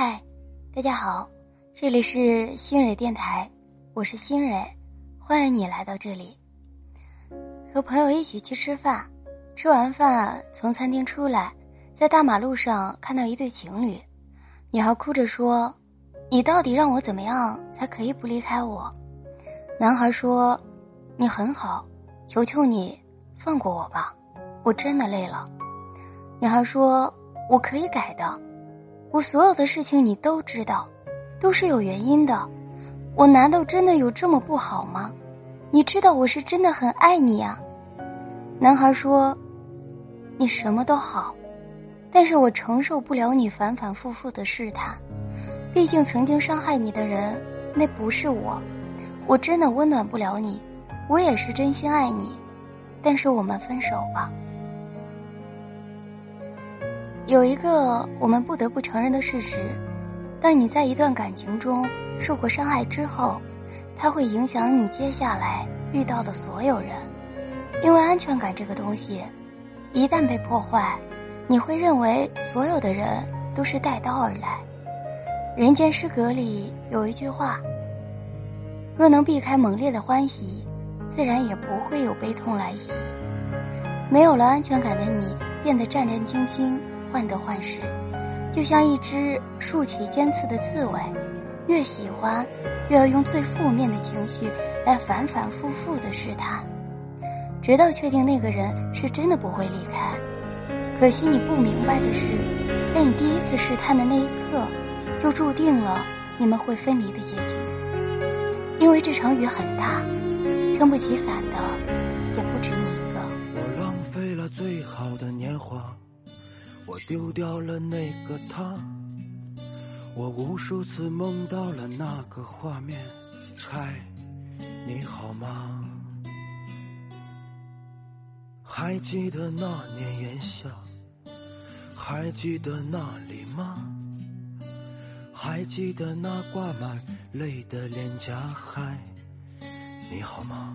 嗨，大家好，这里是新蕊电台，我是新蕊，欢迎你来到这里。和朋友一起去吃饭，吃完饭从餐厅出来，在大马路上看到一对情侣，女孩哭着说：“你到底让我怎么样才可以不离开我？”男孩说：“你很好，求求你放过我吧，我真的累了。”女孩说：“我可以改的。”我所有的事情你都知道，都是有原因的。我难道真的有这么不好吗？你知道我是真的很爱你呀。男孩说：“你什么都好，但是我承受不了你反反复复的试探。毕竟曾经伤害你的人，那不是我。我真的温暖不了你，我也是真心爱你。但是我们分手吧。”有一个我们不得不承认的事实：当你在一段感情中受过伤害之后，它会影响你接下来遇到的所有人。因为安全感这个东西，一旦被破坏，你会认为所有的人都是带刀而来。人间失格里有一句话：若能避开猛烈的欢喜，自然也不会有悲痛来袭。没有了安全感的你，变得战战兢兢。患得患失，就像一只竖起尖刺的刺猬，越喜欢，越要用最负面的情绪来反反复复的试探，直到确定那个人是真的不会离开。可惜你不明白的是，在你第一次试探的那一刻，就注定了你们会分离的结局。因为这场雨很大，撑不起伞的也不止你一个。我浪费了最好的年华。我丢掉了那个他，我无数次梦到了那个画面。嗨，你好吗？还记得那年炎夏，还记得那里吗？还记得那挂满泪的脸颊？嗨，你好吗？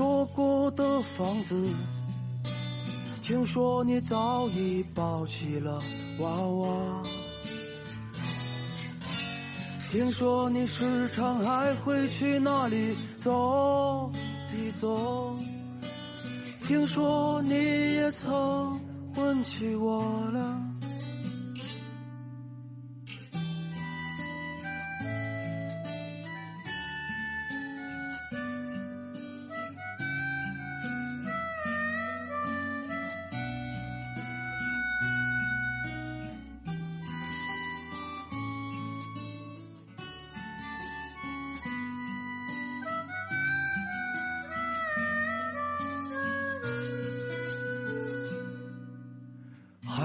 说过的房子，听说你早已抱起了娃娃，听说你时常还会去那里走一走，听说你也曾问起我了。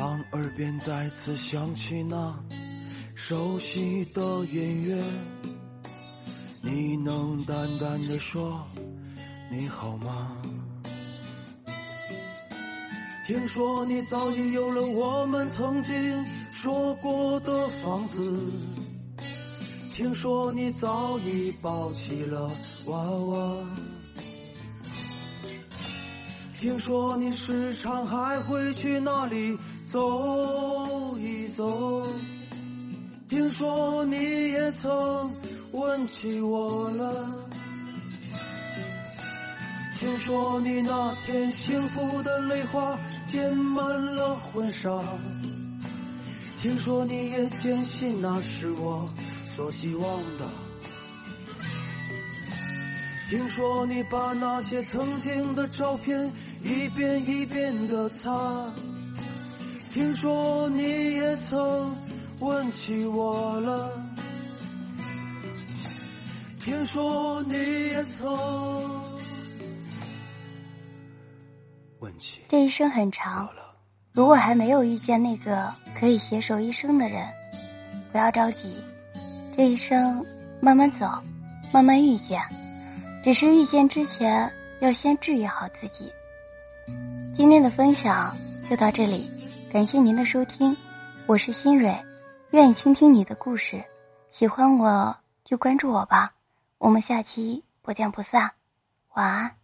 当耳边再次响起那熟悉的音乐，你能淡淡的说你好吗？听说你早已有了我们曾经说过的房子，听说你早已抱起了娃娃，听说你时常还会去那里。走一走，听说你也曾问起我了。听说你那天幸福的泪花溅满了婚纱。听说你也坚信那是我所希望的。听说你把那些曾经的照片一遍一遍的擦。听说你也曾问起我了。听说你也曾问起这一生很长。如果还没有遇见那个可以携手一生的人，不要着急，这一生慢慢走，慢慢遇见。只是遇见之前，要先治愈好自己。今天的分享就到这里，感谢您的收听，我是新蕊，愿意倾听你的故事，喜欢我就关注我吧，我们下期不见不散，晚安。